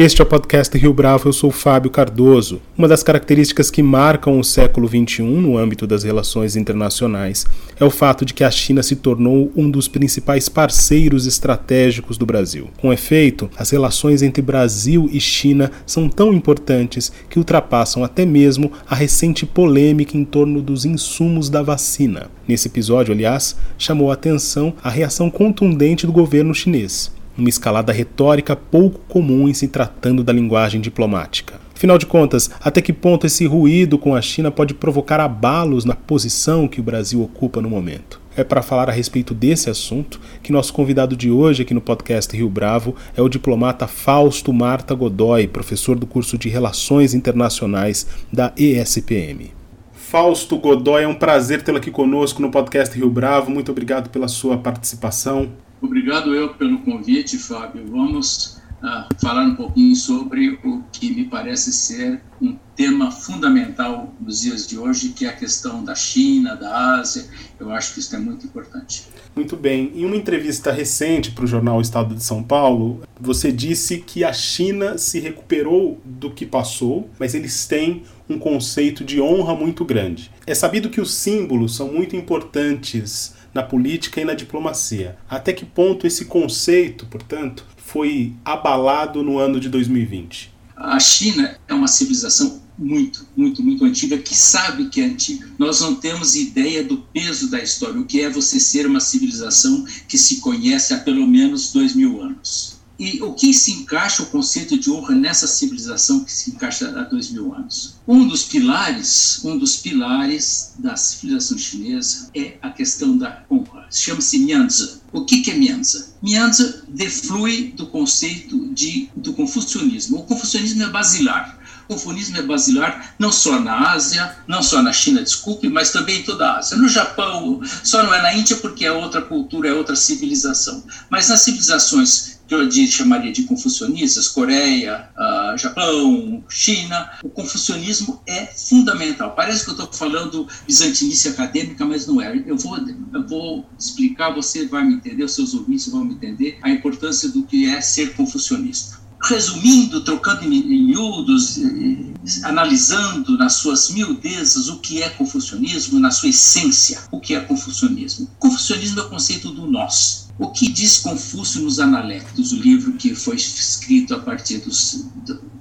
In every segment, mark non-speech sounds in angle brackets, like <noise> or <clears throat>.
Este é o podcast Rio Bravo, eu sou Fábio Cardoso. Uma das características que marcam o século XXI no âmbito das relações internacionais é o fato de que a China se tornou um dos principais parceiros estratégicos do Brasil. Com efeito, as relações entre Brasil e China são tão importantes que ultrapassam até mesmo a recente polêmica em torno dos insumos da vacina. Nesse episódio, aliás, chamou a atenção a reação contundente do governo chinês uma escalada retórica pouco comum em se tratando da linguagem diplomática. Afinal de contas, até que ponto esse ruído com a China pode provocar abalos na posição que o Brasil ocupa no momento? É para falar a respeito desse assunto que nosso convidado de hoje aqui no podcast Rio Bravo é o diplomata Fausto Marta Godoy, professor do curso de Relações Internacionais da ESPM. Fausto Godoy, é um prazer tê-lo aqui conosco no podcast Rio Bravo. Muito obrigado pela sua participação. Obrigado eu pelo convite, Fábio. Vamos uh, falar um pouquinho sobre o que me parece ser um tema fundamental nos dias de hoje, que é a questão da China, da Ásia. Eu acho que isso é muito importante. Muito bem. Em uma entrevista recente para o jornal Estado de São Paulo, você disse que a China se recuperou do que passou, mas eles têm um conceito de honra muito grande. É sabido que os símbolos são muito importantes na política e na diplomacia. Até que ponto esse conceito, portanto, foi abalado no ano de 2020? A China é uma civilização muito, muito, muito antiga que sabe que é antiga. Nós não temos ideia do peso da história, o que é você ser uma civilização que se conhece há pelo menos dois mil anos. E o que se encaixa o conceito de honra nessa civilização que se encaixa há dois mil anos? Um dos pilares, um dos pilares da civilização chinesa é a questão da honra. Chama-se Mianzi. O que, é Mianzi? Mianzi deflui do conceito de, do confucionismo. O confucionismo é basilar. O confucionismo é basilar não só na Ásia, não só na China, desculpe, mas também em toda a Ásia. No Japão, só não é na Índia porque é outra cultura, é outra civilização. Mas nas civilizações que eu chamaria de confucionistas, Coreia, uh, Japão, China, o confucionismo é fundamental. Parece que eu estou falando bizantinice acadêmica, mas não é. Eu vou, eu vou explicar, você vai me entender, os seus ouvintes vão me entender a importância do que é ser confucionista resumindo, trocando em miúdos, analisando nas suas miudezas o que é confucionismo, na sua essência, o que é confucionismo. Confucionismo é o conceito do nós. O que diz Confúcio nos Analectos, o livro que foi escrito a partir dos,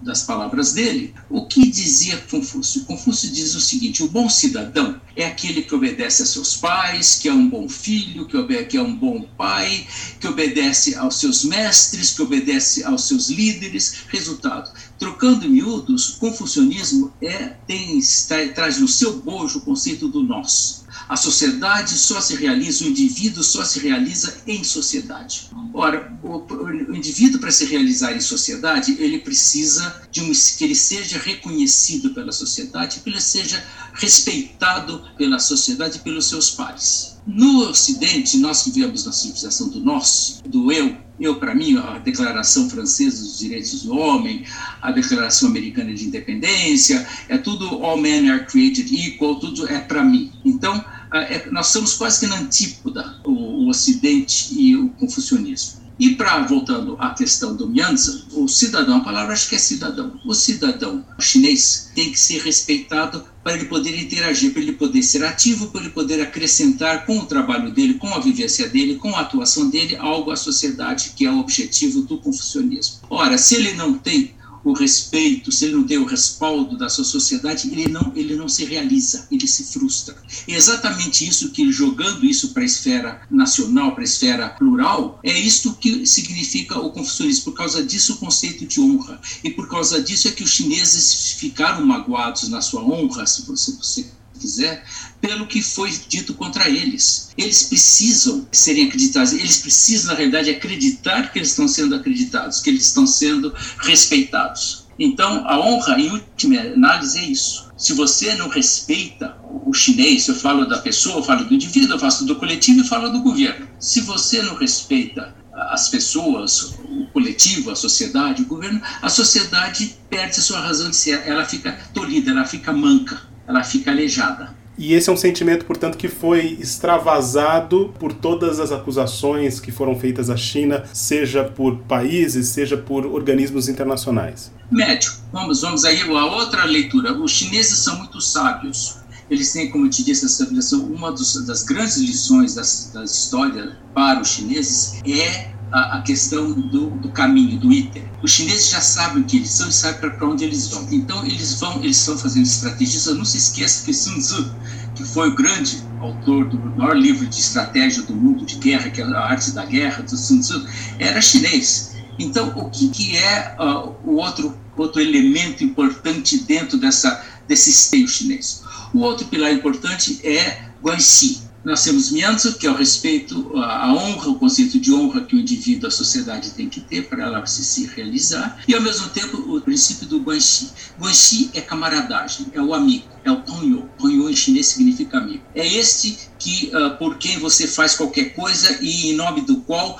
das palavras dele? O que dizia Confúcio? Confúcio diz o seguinte: o bom cidadão é aquele que obedece a seus pais, que é um bom filho, que, que é um bom pai, que obedece aos seus mestres, que obedece aos seus líderes. Resultado: trocando miúdos, o confucionismo é, tem, está, traz no seu bojo o conceito do nós. A sociedade só se realiza, o indivíduo só se realiza em sociedade. Ora, o, o indivíduo, para se realizar em sociedade, ele precisa de um, que ele seja reconhecido pela sociedade, que ele seja respeitado pela sociedade e pelos seus pares. No Ocidente, nós vivemos na civilização do nós, do eu, eu para mim, a Declaração Francesa dos Direitos do Homem, a Declaração Americana de Independência, é tudo all men are created equal, tudo é para mim. Então, é, nós somos quase que na antípoda, o, o Ocidente e o confucionismo. E para voltando à questão do Mianzi, o cidadão, a palavra acho que é cidadão. O cidadão chinês tem que ser respeitado para ele poder interagir, para ele poder ser ativo, para ele poder acrescentar com o trabalho dele, com a vivência dele, com a atuação dele, algo à sociedade, que é o objetivo do confucionismo. Ora, se ele não tem o respeito, se ele não tem o respaldo da sua sociedade, ele não, ele não se realiza, ele se frustra. É exatamente isso que, jogando isso para a esfera nacional, para a esfera plural, é isto que significa o confucionismo. Por causa disso, o conceito de honra. E por causa disso é que os chineses ficaram magoados na sua honra, se você, você quiser, pelo que foi dito contra eles. Eles precisam serem acreditados, eles precisam, na realidade, acreditar que eles estão sendo acreditados, que eles estão sendo respeitados. Então, a honra, em última análise, é isso. Se você não respeita o chinês, eu falo da pessoa, eu falo do indivíduo, eu falo do coletivo e falo do governo. Se você não respeita as pessoas, o coletivo, a sociedade, o governo, a sociedade perde a sua razão de ser, ela fica tolhida, ela fica manca ela fica aleijada. E esse é um sentimento, portanto, que foi extravasado por todas as acusações que foram feitas à China, seja por países, seja por organismos internacionais. Médio. Vamos, vamos aí a outra leitura. Os chineses são muito sábios. Eles têm, como eu te disse, essa civilização. Uma dos, das grandes lições da história para os chineses é a, a questão do, do, caminho, do iter. Os chineses já sabem o que eles são e sabem para onde eles vão. Então, eles vão, eles estão fazendo estratégias. Não se esqueça que Sun Tzu, que foi o grande autor do maior livro de estratégia do mundo de guerra, que é a arte da guerra, do Sun Tzu, era chinês. Então, o que, que é uh, o outro, outro elemento importante dentro dessa, desse esteio chinês? O outro pilar importante é Guanxi, nós temos Mianzo, que é o respeito, a honra, o conceito de honra que o indivíduo, a sociedade tem que ter para ela se, se realizar, e ao mesmo tempo o princípio do Guanxi. Guanxi é camaradagem, é o amigo, é o Tonyo. Tonyo em chinês significa amigo. É este que uh, por quem você faz qualquer coisa e em nome do qual,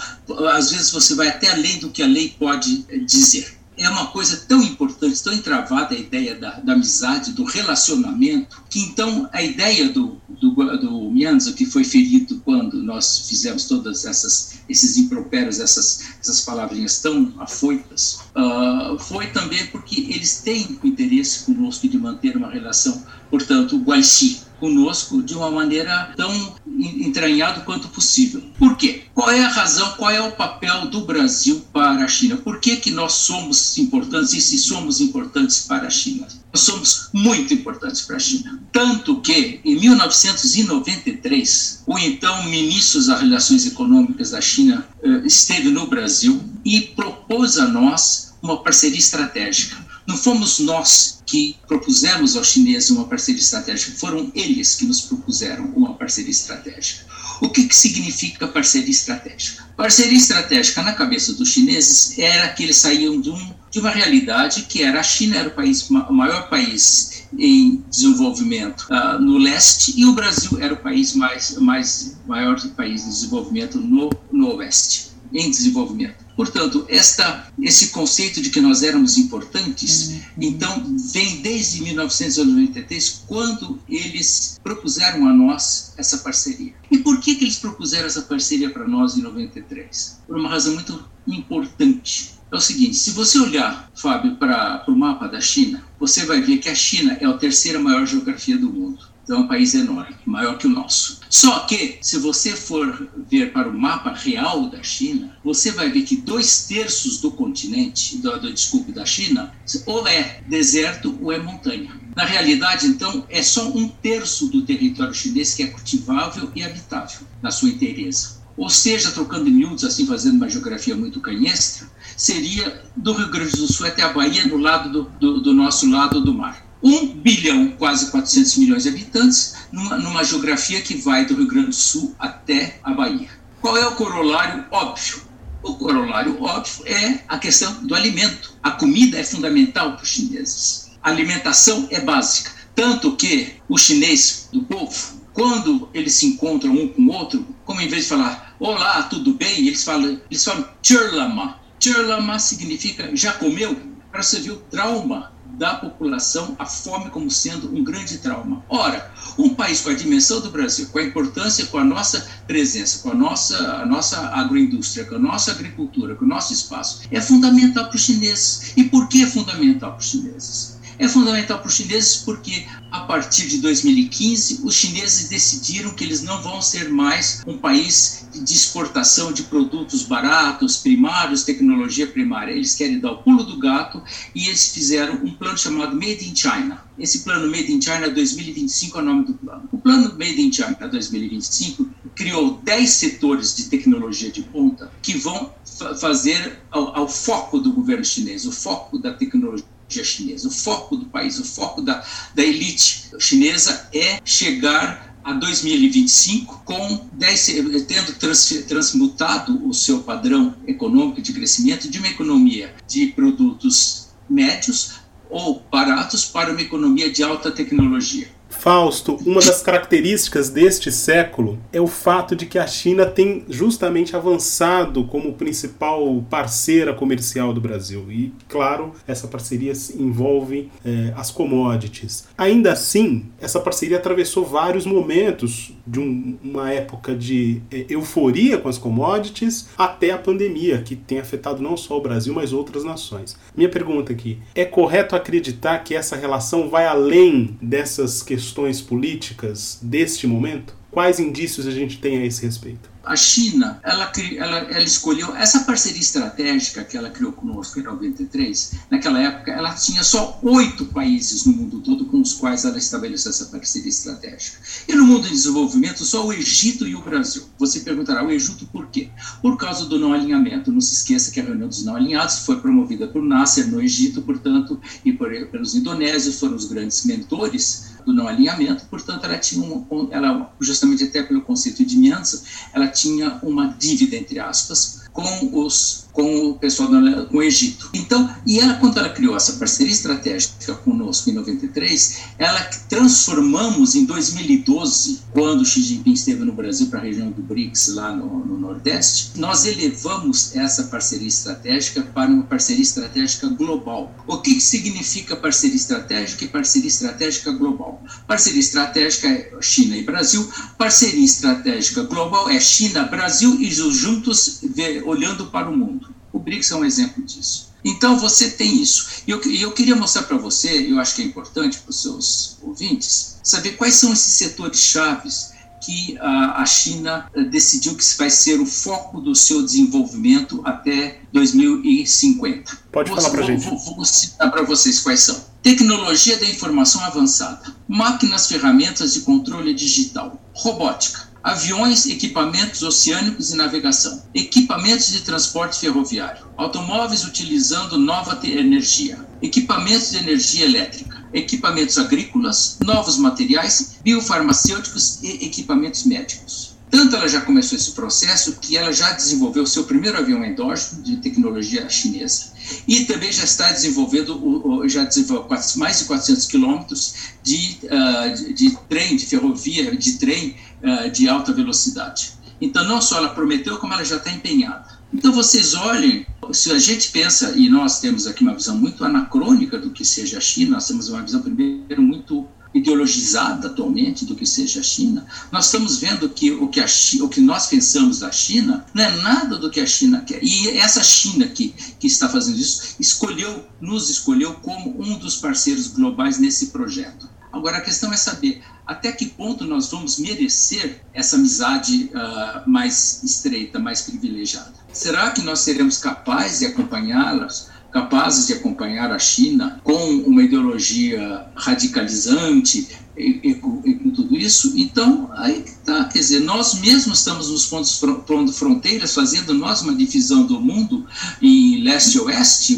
às vezes, você vai até além do que a lei pode eh, dizer é uma coisa tão importante, tão entravada a ideia da, da amizade, do relacionamento, que então a ideia do, do, do Mianzo, que foi ferido quando nós fizemos todas essas esses impropérios, essas, essas palavrinhas tão afoitas, uh, foi também porque eles têm o interesse conosco de manter uma relação, portanto, guanxi, conosco de uma maneira tão entranhada quanto possível. Por quê? Qual é a razão, qual é o papel do Brasil para a China? Por que, que nós somos importantes e se somos importantes para a China? Nós somos muito importantes para a China. Tanto que, em 1993, o então ministro das Relações Econômicas da China eh, esteve no Brasil e propôs a nós uma parceria estratégica. Não fomos nós que propusemos aos chineses uma parceria estratégica, foram eles que nos propuseram uma parceria estratégica. O que, que significa parceria estratégica? Parceria estratégica na cabeça dos chineses era que eles saíam de, um, de uma realidade que era a China era o, país, o maior país em desenvolvimento uh, no leste e o Brasil era o país mais, mais maior país de desenvolvimento no, no oeste, em desenvolvimento. Portanto, esta, esse conceito de que nós éramos importantes, uhum. então, vem desde 1993, quando eles propuseram a nós essa parceria. E por que, que eles propuseram essa parceria para nós em 93? Por uma razão muito importante. É o seguinte: se você olhar, Fábio, para o mapa da China, você vai ver que a China é a terceira maior geografia do mundo. Então é um país enorme, maior que o nosso. Só que, se você for ver para o mapa real da China, você vai ver que dois terços do continente, do, do, desculpe, da China, ou é deserto ou é montanha. Na realidade, então, é só um terço do território chinês que é cultivável e habitável, na sua inteireza. Ou seja, trocando em miúdos, assim, fazendo uma geografia muito canhestra, seria do Rio Grande do Sul até a Bahia, no lado do, do, do nosso lado do mar. 1 bilhão, quase 400 milhões de habitantes, numa, numa geografia que vai do Rio Grande do Sul até a Bahia. Qual é o corolário óbvio? O corolário óbvio é a questão do alimento. A comida é fundamental para os chineses. A alimentação é básica. Tanto que o chinês do povo, quando eles se encontram um com o outro, como em vez de falar olá, tudo bem, eles falam, eles falam churlama. Churlama significa já comeu? Para você ver o trauma da população a fome como sendo um grande trauma. Ora, um país com a dimensão do Brasil, com a importância, com a nossa presença, com a nossa, a nossa agroindústria, com a nossa agricultura, com o nosso espaço, é fundamental para os chineses. E por que é fundamental para os chineses? É fundamental para os chineses porque, a partir de 2015, os chineses decidiram que eles não vão ser mais um país de exportação de produtos baratos, primários, tecnologia primária. Eles querem dar o pulo do gato e eles fizeram um plano chamado Made in China. Esse plano Made in China 2025 é o nome do plano. O plano Made in China 2025 criou 10 setores de tecnologia de ponta que vão fazer ao, ao foco do governo chinês, o foco da tecnologia chinesa. O foco do país, o foco da, da elite chinesa é chegar a 2025, com 10, tendo trans, transmutado o seu padrão econômico de crescimento de uma economia de produtos médios ou baratos para uma economia de alta tecnologia. Fausto, uma das características deste século é o fato de que a China tem justamente avançado como principal parceira comercial do Brasil. E, claro, essa parceria envolve é, as commodities. Ainda assim, essa parceria atravessou vários momentos, de um, uma época de é, euforia com as commodities até a pandemia, que tem afetado não só o Brasil, mas outras nações. Minha pergunta aqui: é correto acreditar que essa relação vai além dessas questões políticas deste momento? Quais indícios a gente tem a esse respeito? a China, ela, ela, ela, escolheu essa parceria estratégica que ela criou conosco em 93. Naquela época, ela tinha só oito países no mundo todo com os quais ela estabeleceu essa parceria estratégica. E no mundo em desenvolvimento, só o Egito e o Brasil. Você perguntará, o Egito por quê? Por causa do não alinhamento. Não se esqueça que a reunião dos não alinhados foi promovida por Nasser no Egito, portanto, e por, pelos indonésios, foram os grandes mentores do não alinhamento, portanto, ela tinha um, ela, justamente até pelo conceito de Mianza, ela tinha uma dívida, entre aspas, com os com o pessoal do, Egito. Então, e ela quando ela criou essa parceria estratégica conosco em 93, ela transformamos em 2012, quando Xi Jinping esteve no Brasil para a região do BRICS lá no, no Nordeste, nós elevamos essa parceria estratégica para uma parceria estratégica global. O que, que significa parceria estratégica e parceria estratégica global? Parceria estratégica é China e Brasil, parceria estratégica global é China, Brasil e juntos olhando para o mundo. O BRICS é um exemplo disso. Então você tem isso. E eu, eu queria mostrar para você, eu acho que é importante para os seus ouvintes, saber quais são esses setores chaves que a, a China eh, decidiu que vai ser o foco do seu desenvolvimento até 2050. Pode falar para gente. Vou, vou citar para vocês quais são. Tecnologia da informação avançada, máquinas, ferramentas de controle digital, robótica, aviões, equipamentos oceânicos e navegação, equipamentos de transporte ferroviário, automóveis utilizando nova energia, equipamentos de energia elétrica, equipamentos agrícolas, novos materiais, biofarmacêuticos e equipamentos médicos. Tanto ela já começou esse processo que ela já desenvolveu o seu primeiro avião endógeno de tecnologia chinesa e também já está desenvolvendo, já desenvolveu mais de 400 quilômetros de, uh, de, de trem, de ferrovia, de trem uh, de alta velocidade. Então, não só ela prometeu, como ela já está empenhada. Então, vocês olhem, se a gente pensa, e nós temos aqui uma visão muito anacrônica do que seja a China, nós temos uma visão, primeiro, muito ideologizada atualmente do que seja a China, nós estamos vendo que o que, China, o que nós pensamos da China não é nada do que a China quer. E essa China que, que está fazendo isso escolheu, nos escolheu como um dos parceiros globais nesse projeto. Agora, a questão é saber até que ponto nós vamos merecer essa amizade uh, mais estreita, mais privilegiada. Será que nós seremos capazes de acompanhá-las capazes de acompanhar a China com uma ideologia radicalizante e, e, e com tudo isso, então aí está, quer dizer, nós mesmos estamos nos pontos pondo fronteiras, fazendo nós uma divisão do mundo em leste e oeste,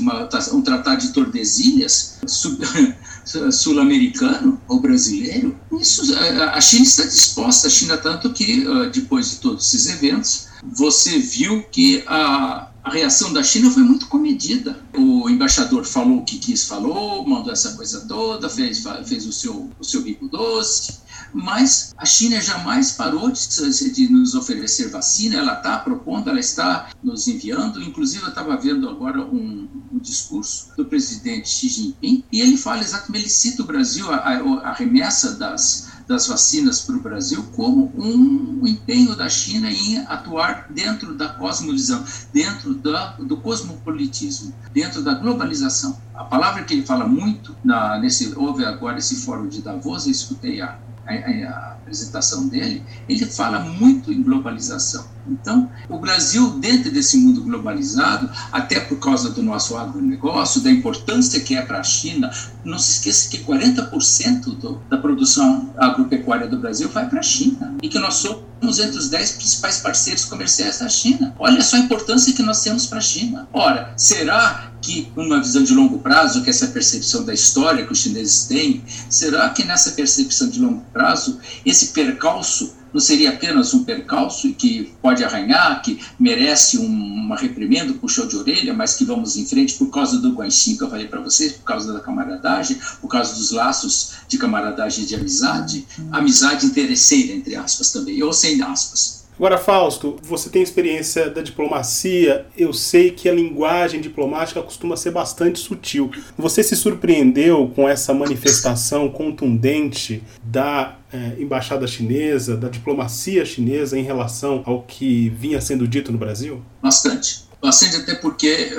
um tratado de Tordesilhas <laughs> sul-americano ou brasileiro. Isso, a China está disposta, a China tanto que ah, depois de todos esses eventos, você viu que a a reação da China foi muito comedida. O embaixador falou o que quis, falou, mandou essa coisa toda, fez, fez o, seu, o seu bico doce, mas a China jamais parou de, de nos oferecer vacina, ela está propondo, ela está nos enviando. Inclusive, eu estava vendo agora um, um, discurso do presidente Xi Jinping, e ele fala exatamente, ele cita o Brasil, a, a, a remessa das das vacinas para o Brasil como um empenho da China em atuar dentro da cosmovisão, dentro da, do cosmopolitismo, dentro da globalização. A palavra que ele fala muito, na, nesse, houve agora esse fórum de Davos, eu escutei a, a, a apresentação dele, ele fala muito em globalização. Então, o Brasil, dentro desse mundo globalizado, até por causa do nosso agronegócio, da importância que é para a China, não se esqueça que 40% do, da produção agropecuária do Brasil vai para a China e que nós somos entre os 10 principais parceiros comerciais da China. Olha só a importância que nós temos para a China. Ora, será que, numa visão de longo prazo, que essa percepção da história que os chineses têm, será que nessa percepção de longo prazo, esse percalço não seria apenas um percalço que pode arranhar, que merece um, uma reprimenda, um puxão de orelha, mas que vamos em frente por causa do Guanxin que eu falei para vocês, por causa da camaradagem, por causa dos laços de camaradagem e de amizade, amizade interesseira, entre aspas também, ou sem aspas. Agora, Fausto, você tem experiência da diplomacia, eu sei que a linguagem diplomática costuma ser bastante sutil. Você se surpreendeu com essa manifestação contundente da é, embaixada chinesa, da diplomacia chinesa em relação ao que vinha sendo dito no Brasil? Bastante. Bastante, até porque,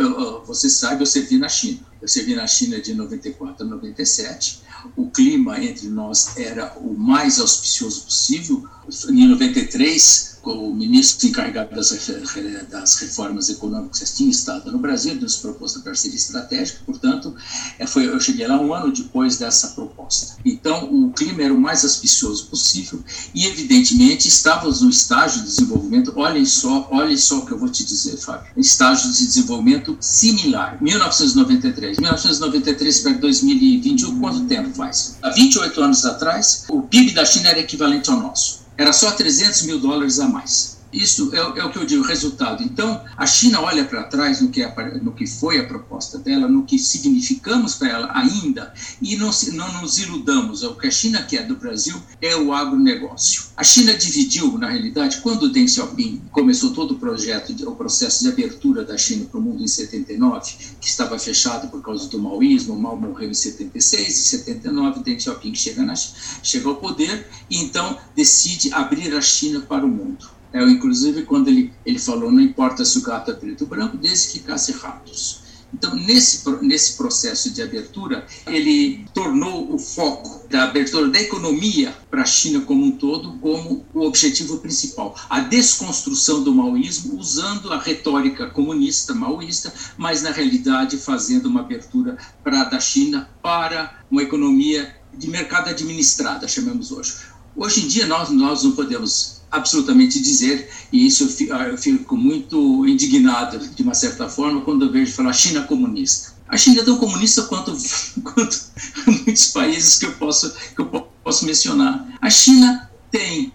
você sabe, eu servi na China. Eu servi na China de 94 a 97. O clima entre nós era o mais auspicioso possível. Em 93, o ministro encarregado das, das reformas econômicas tinha estado no Brasil, nos propôs a parceria estratégica, portanto, é, foi, eu cheguei lá um ano depois dessa proposta. Então, o clima era o mais auspicioso possível e, evidentemente, estávamos no estágio de desenvolvimento, olhem só, olhem só o que eu vou te dizer, Fábio, estágio de desenvolvimento similar. 1993, 1993 para 2021, quanto tempo faz? Há 28 anos atrás, o PIB da China era equivalente ao nosso era só 300 mil dólares a mais. Isso é, é, o que eu digo, resultado. Então, a China olha para trás no que, é, no que foi a proposta dela, no que significamos para ela ainda, e não, não nos iludamos. O que a China quer do Brasil é o agronegócio. A China dividiu, na realidade, quando Deng Xiaoping começou todo o projeto, o processo de abertura da China para o mundo em 79, que estava fechado por causa do maoísmo, o Mao morreu em 76, em 79 Deng Xiaoping chega, na, chega ao poder e então decide abrir a China para o mundo. É, inclusive, quando ele, ele falou, não importa se o gato é preto ou branco, desde que casse ratos. Então, nesse, nesse processo de abertura, ele tornou o foco da abertura da economia para a China como um todo como o objetivo principal. A desconstrução do maoísmo usando a retórica comunista, maoísta, mas na realidade fazendo uma abertura para, da China para uma economia de mercado administrada, chamamos hoje. Hoje em dia, nós, nós não podemos absolutamente dizer, e isso eu fico muito indignado, de uma certa forma, quando eu vejo falar China comunista. A China é tão comunista quanto, <laughs> quanto muitos países que eu, posso, que eu posso mencionar. A China tem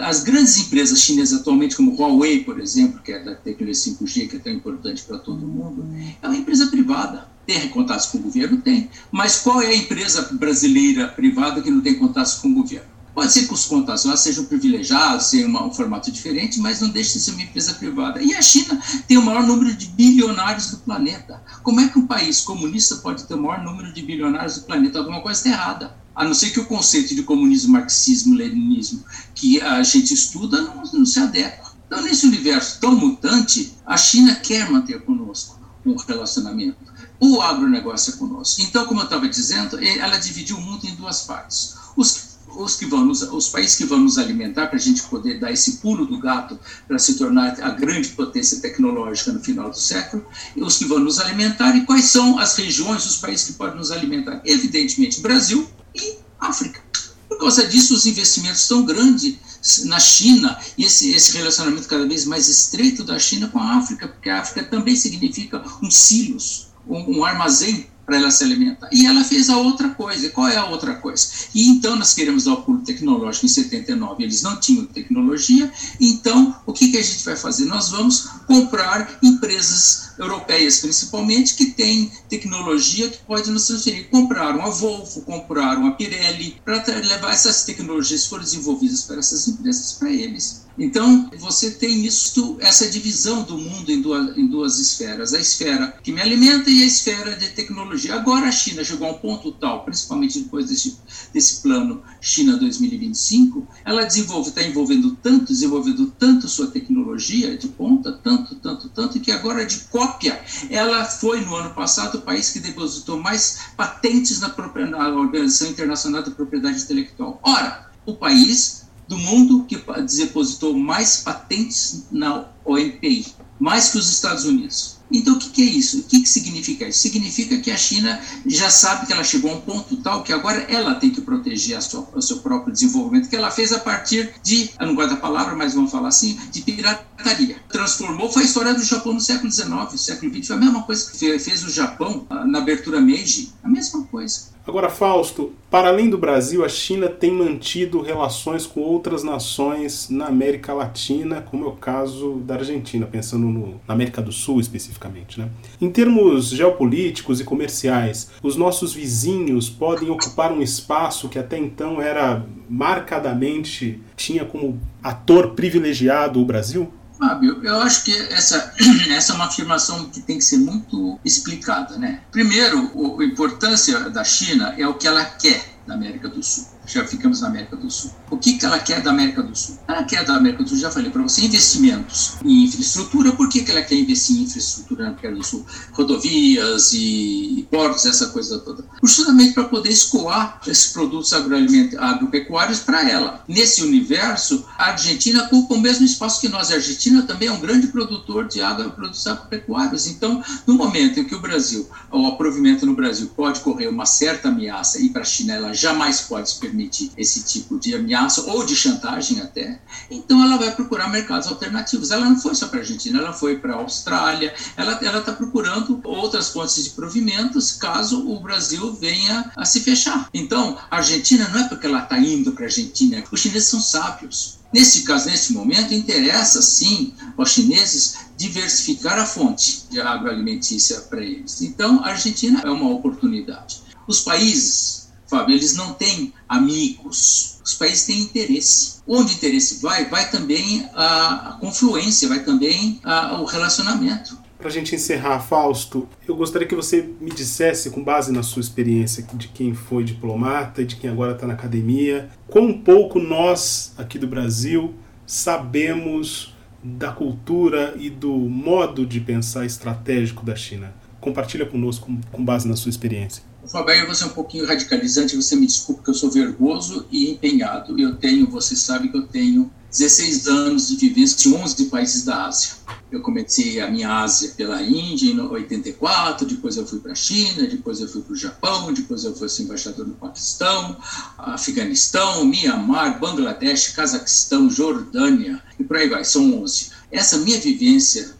as grandes empresas chinesas atualmente, como Huawei, por exemplo, que é da tecnologia 5G, que é tão importante para todo mundo, é uma empresa privada. Tem contatos com o governo? Tem. Mas qual é a empresa brasileira privada que não tem contatos com o governo? Pode ser que os contas sejam privilegiados, tenham um formato diferente, mas não deixa de ser uma empresa privada. E a China tem o maior número de bilionários do planeta. Como é que um país comunista pode ter o maior número de bilionários do planeta? Alguma coisa está errada. A não ser que o conceito de comunismo, marxismo, leninismo que a gente estuda não, não se adequa. Então, nesse universo tão mutante, a China quer manter conosco um relacionamento. O agronegócio é conosco. Então, como eu estava dizendo, ela dividiu o mundo em duas partes. Os os, que vão nos, os países que vão nos alimentar para a gente poder dar esse pulo do gato para se tornar a grande potência tecnológica no final do século, os que vão nos alimentar e quais são as regiões, os países que podem nos alimentar? Evidentemente, Brasil e África. Por causa disso, os investimentos tão grandes na China e esse, esse relacionamento cada vez mais estreito da China com a África, porque a África também significa um silos, um, um armazém para ela se alimentar. E ela fez a outra coisa. Qual é a outra coisa? E então nós queremos dar o pulo tecnológico em 79, eles não tinham tecnologia, então o que, que a gente vai fazer? Nós vamos comprar empresas europeias, principalmente, que têm tecnologia que pode nos transferir. Compraram a Volvo, compraram a Pirelli, para levar essas tecnologias que foram desenvolvidas para essas empresas para eles. Então, você tem isso, essa divisão do mundo em duas, em duas esferas: a esfera que me alimenta e a esfera de tecnologia. Agora, a China chegou a um ponto tal, principalmente depois desse, desse plano China 2025, ela desenvolve, está envolvendo tanto, desenvolvendo tanto sua tecnologia de ponta, tanto, tanto, tanto, que agora de cópia, ela foi no ano passado o país que depositou mais patentes na, na Organização Internacional da Propriedade Intelectual. Ora, o país do mundo que depositou mais patentes na OMPI, mais que os Estados Unidos. Então, o que, que é isso? O que, que significa isso? Significa que a China já sabe que ela chegou a um ponto tal que agora ela tem que proteger sua, o seu próprio desenvolvimento, que ela fez a partir de, eu não gosto da palavra, mas vamos falar assim, de pirataria. transformou foi a história do Japão no século XIX, século XX. Foi a mesma coisa que fez o Japão ah, na abertura Meiji, a mesma coisa. Agora, Fausto, para além do Brasil, a China tem mantido relações com outras nações na América Latina, como é o caso da Argentina, pensando no, na América do Sul especificamente. Né? Em termos geopolíticos e comerciais, os nossos vizinhos podem ocupar um espaço que até então era marcadamente tinha como ator privilegiado o Brasil? Fábio, eu acho que essa, <clears throat> essa é uma afirmação que tem que ser muito explicada. Né? Primeiro, a importância da China é o que ela quer da América do Sul já ficamos na América do Sul. O que, que ela quer da América do Sul? Ela quer da América do Sul, já falei para você, investimentos em infraestrutura. Por que, que ela quer investir em infraestrutura na América do Sul? Rodovias e portos, essa coisa toda. Justamente para poder escoar esses produtos agropecuários para ela. Nesse universo, a Argentina ocupa o mesmo espaço que nós. A Argentina também é um grande produtor de agroprodutos agropecuários. Então, no momento em que o Brasil, o aprovimento no Brasil pode correr uma certa ameaça e para a China ela jamais pode se permitir permitir esse tipo de ameaça ou de chantagem até, então ela vai procurar mercados alternativos. Ela não foi só para a Argentina, ela foi para a Austrália, ela está procurando outras fontes de provimentos caso o Brasil venha a se fechar. Então, a Argentina não é porque ela está indo para a Argentina, os chineses são sábios. Nesse caso, nesse momento, interessa sim aos chineses diversificar a fonte de agroalimentícia para eles. Então, a Argentina é uma oportunidade. Os países Fábio, eles não têm amigos, os países têm interesse. Onde interesse vai, vai também a, a confluência, vai também a, o relacionamento. Para a gente encerrar, Fausto, eu gostaria que você me dissesse, com base na sua experiência de quem foi diplomata e de quem agora está na academia, quão pouco nós, aqui do Brasil, sabemos da cultura e do modo de pensar estratégico da China. Compartilha conosco com base na sua experiência. Eu vou ser um pouquinho radicalizante, você me desculpe que eu sou vergoso e empenhado. Eu tenho, você sabe que eu tenho 16 anos de vivência em 11 países da Ásia. Eu comecei a minha Ásia pela Índia em 84, depois eu fui para a China, depois eu fui para o Japão, depois eu fui embaixador no Paquistão, Afeganistão, Mianmar, Bangladesh, Cazaquistão, Jordânia e por aí vai, são 11. Essa minha vivência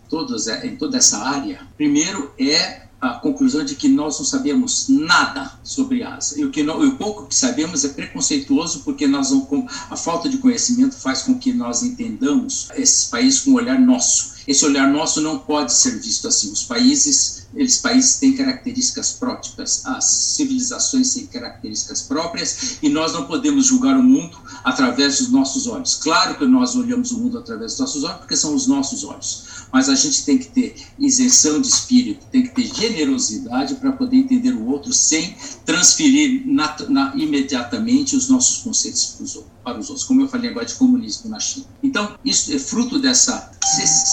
em toda essa área, primeiro é a conclusão de que nós não sabemos nada sobre a Ásia. E o, que não, o pouco que sabemos é preconceituoso, porque nós não, a falta de conhecimento faz com que nós entendamos esses países com um olhar nosso. Esse olhar nosso não pode ser visto assim. Os países, eles países têm características próprias, as civilizações têm características próprias, e nós não podemos julgar o mundo através dos nossos olhos. Claro que nós olhamos o mundo através dos nossos olhos, porque são os nossos olhos mas a gente tem que ter isenção de espírito, tem que ter generosidade para poder entender o outro sem transferir na, na, imediatamente os nossos conceitos para os, para os, outros, como eu falei agora de comunismo na China. Então, isso é fruto dessa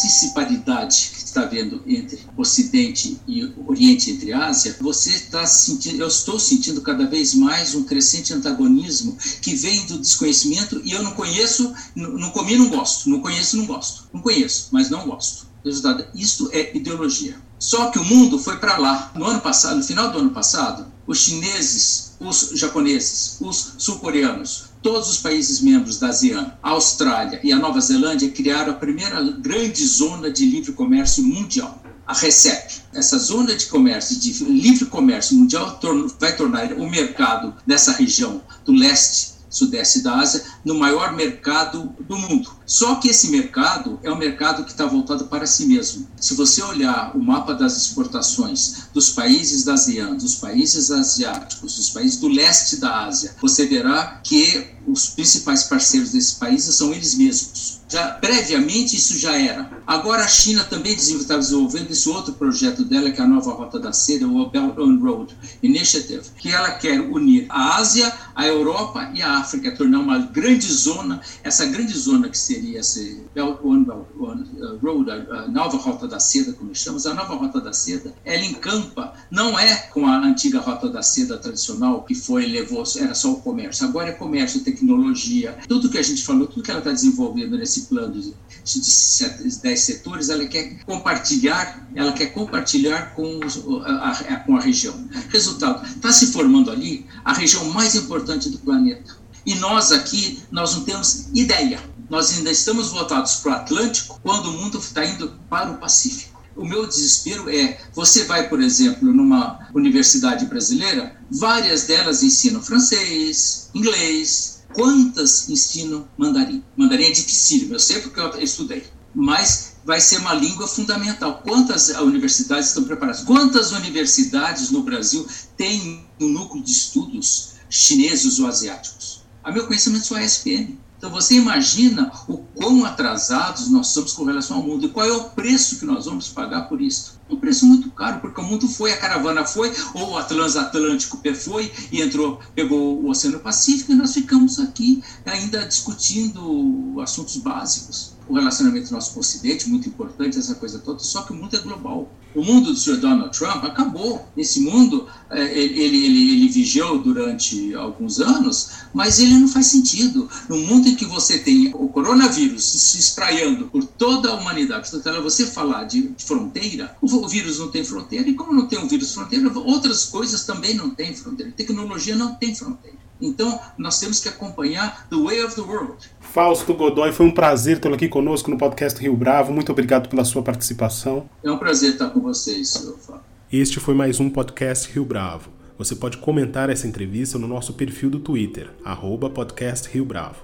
disparidade que está havendo entre Ocidente e Oriente, entre Ásia. Você está sentindo, eu estou sentindo cada vez mais um crescente antagonismo que vem do desconhecimento e eu não conheço, não, não comi, não gosto, não conheço, não gosto, não conheço, mas não gosto. Resultado, isto é ideologia. Só que o mundo foi para lá. No ano passado, no final do ano passado, os chineses, os japoneses, os sul-coreanos, todos os países membros da ASEAN, a Austrália e a Nova Zelândia criaram a primeira grande zona de livre comércio mundial a RECEP. Essa zona de comércio, de livre comércio mundial, vai tornar o mercado dessa região do leste sudeste da Ásia, no maior mercado do mundo. Só que esse mercado é um mercado que está voltado para si mesmo. Se você olhar o mapa das exportações dos países da ASEAN, dos países asiáticos, dos países do leste da Ásia, você verá que os principais parceiros desses países são eles mesmos. Já, previamente isso já era. Agora a China também está desenvolvendo esse outro projeto dela, que é a nova Rota da Seda, o Belt and Road Initiative, que ela quer unir a Ásia, a Europa e a África, tornar uma grande zona, essa grande zona que seria esse Belt and uh, Road, a nova Rota da Seda, como chamamos, a nova Rota da Seda, ela encampa, não é com a antiga Rota da Seda tradicional, que foi, levou, era só o comércio, agora é comércio, tecnologia, tudo que a gente falou, tudo que ela está desenvolvendo nesse plano de, de 10 setores, ela quer compartilhar, ela quer compartilhar com, a, a, com a região. Resultado, está se formando ali a região mais importante do planeta. E nós aqui, nós não temos ideia. Nós ainda estamos voltados para o Atlântico quando o mundo está indo para o Pacífico. O meu desespero é: você vai, por exemplo, numa universidade brasileira, várias delas ensinam francês, inglês. Quantas ensinam mandarim? Mandarim é dificílimo, eu sei porque eu estudei. Mas vai ser uma língua fundamental. Quantas universidades estão preparadas? Quantas universidades no Brasil têm um núcleo de estudos chineses ou asiáticos? A meu conhecimento, só a SPM. Então você imagina o quão atrasados nós somos com relação ao mundo e qual é o preço que nós vamos pagar por isso. Um preço muito caro, porque o mundo foi, a caravana foi, ou o transatlântico foi e entrou, pegou o Oceano Pacífico e nós ficamos aqui ainda discutindo assuntos básicos o relacionamento nosso com o Ocidente, muito importante, essa coisa toda, só que o mundo é global. O mundo do Sr. Donald Trump acabou. Esse mundo, é, ele, ele, ele vigiou durante alguns anos, mas ele não faz sentido. No mundo em que você tem o coronavírus se espraiando por toda a humanidade, você falar de fronteira, o vírus não tem fronteira, e como não tem um vírus fronteira, outras coisas também não têm fronteira. Tecnologia não tem fronteira. Então, nós temos que acompanhar the way of the world. Fausto Godoy, foi um prazer tê-lo aqui conosco no podcast Rio Bravo. Muito obrigado pela sua participação. É um prazer estar com vocês, senhor Fábio. Este foi mais um podcast Rio Bravo. Você pode comentar essa entrevista no nosso perfil do Twitter, arroba podcast Rio Bravo,